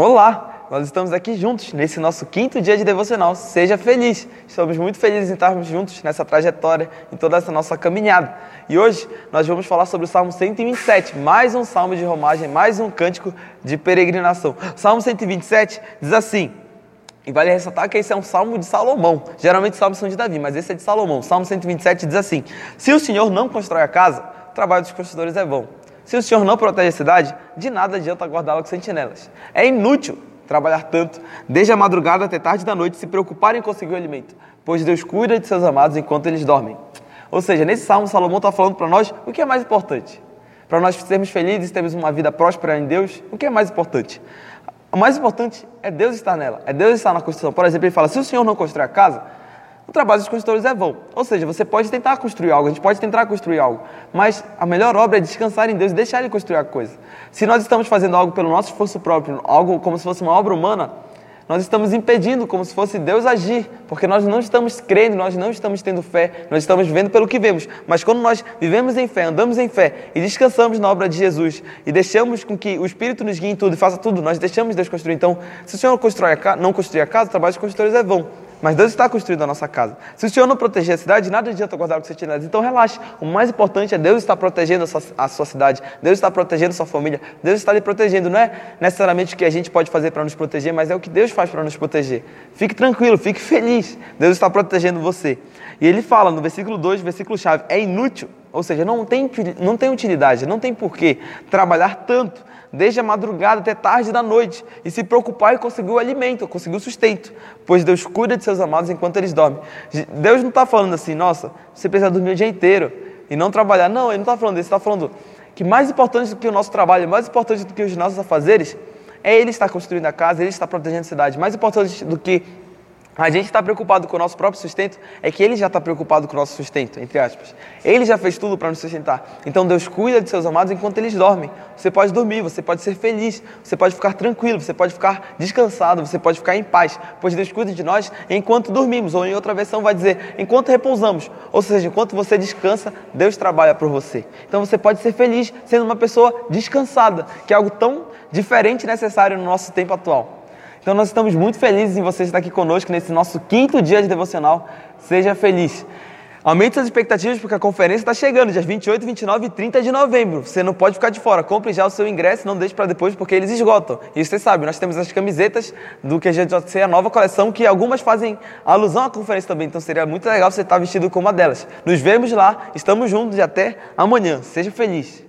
Olá, nós estamos aqui juntos nesse nosso quinto dia de devocional. Seja feliz. Estamos muito felizes em estarmos juntos nessa trajetória, em toda essa nossa caminhada. E hoje nós vamos falar sobre o Salmo 127, mais um salmo de romagem, mais um cântico de peregrinação. O salmo 127 diz assim: e vale ressaltar que esse é um salmo de Salomão. Geralmente os salmos são de Davi, mas esse é de Salomão. O salmo 127 diz assim: Se o Senhor não constrói a casa, o trabalho dos construtores é vão. Se o Senhor não protege a cidade, de nada adianta guardá-la com sentinelas. É inútil trabalhar tanto, desde a madrugada até tarde da noite, se preocupar em conseguir o alimento, pois Deus cuida de seus amados enquanto eles dormem. Ou seja, nesse salmo, Salomão está falando para nós o que é mais importante. Para nós sermos felizes, termos uma vida próspera em Deus, o que é mais importante? O mais importante é Deus estar nela, é Deus estar na construção. Por exemplo, ele fala: se o Senhor não constrói a casa, o trabalho dos construtores é vão. Ou seja, você pode tentar construir algo, a gente pode tentar construir algo, mas a melhor obra é descansar em Deus e deixar Ele construir a coisa. Se nós estamos fazendo algo pelo nosso esforço próprio, algo como se fosse uma obra humana, nós estamos impedindo como se fosse Deus agir, porque nós não estamos crendo, nós não estamos tendo fé, nós estamos vivendo pelo que vemos. Mas quando nós vivemos em fé, andamos em fé e descansamos na obra de Jesus e deixamos com que o Espírito nos guie em tudo e faça tudo, nós deixamos Deus construir. Então, se o Senhor não construir a casa, o trabalho dos construtores é vão. Mas Deus está construindo a nossa casa. Se o Senhor não proteger a cidade, nada adianta guardar o que você tinha. Então relaxe. O mais importante é Deus estar protegendo a sua, a sua, cidade. Deus está protegendo a sua família. Deus está lhe protegendo. Não é necessariamente o que a gente pode fazer para nos proteger, mas é o que Deus faz para nos proteger. Fique tranquilo, fique feliz. Deus está protegendo você. E ele fala no versículo 2, versículo chave, é inútil, ou seja, não tem, não tem utilidade, não tem porquê trabalhar tanto desde a madrugada até tarde da noite, e se preocupar em conseguir o alimento, conseguir o sustento, pois Deus cuida de seus amados enquanto eles dormem. Deus não está falando assim, nossa, você precisa dormir o dia inteiro e não trabalhar. Não, Ele não está falando isso, Ele está falando que mais importante do que o nosso trabalho, mais importante do que os nossos afazeres, é Ele estar construindo a casa, Ele estar protegendo a cidade. Mais importante do que a gente está preocupado com o nosso próprio sustento, é que Ele já está preocupado com o nosso sustento, entre aspas. Ele já fez tudo para nos sustentar. Então Deus cuida de seus amados enquanto eles dormem. Você pode dormir, você pode ser feliz, você pode ficar tranquilo, você pode ficar descansado, você pode ficar em paz, pois Deus cuida de nós enquanto dormimos. Ou em outra versão vai dizer, enquanto repousamos. Ou seja, enquanto você descansa, Deus trabalha por você. Então você pode ser feliz sendo uma pessoa descansada, que é algo tão diferente e necessário no nosso tempo atual. Então nós estamos muito felizes em você estar aqui conosco nesse nosso quinto dia de devocional. Seja feliz. Aumente suas expectativas porque a conferência está chegando, dias 28, 29 e 30 de novembro. Você não pode ficar de fora. Compre já o seu ingresso, não deixe para depois porque eles esgotam. E você sabe, nós temos as camisetas do QGJC, a nova coleção, que algumas fazem alusão à conferência também. Então seria muito legal você estar vestido com uma delas. Nos vemos lá, estamos juntos e até amanhã. Seja feliz.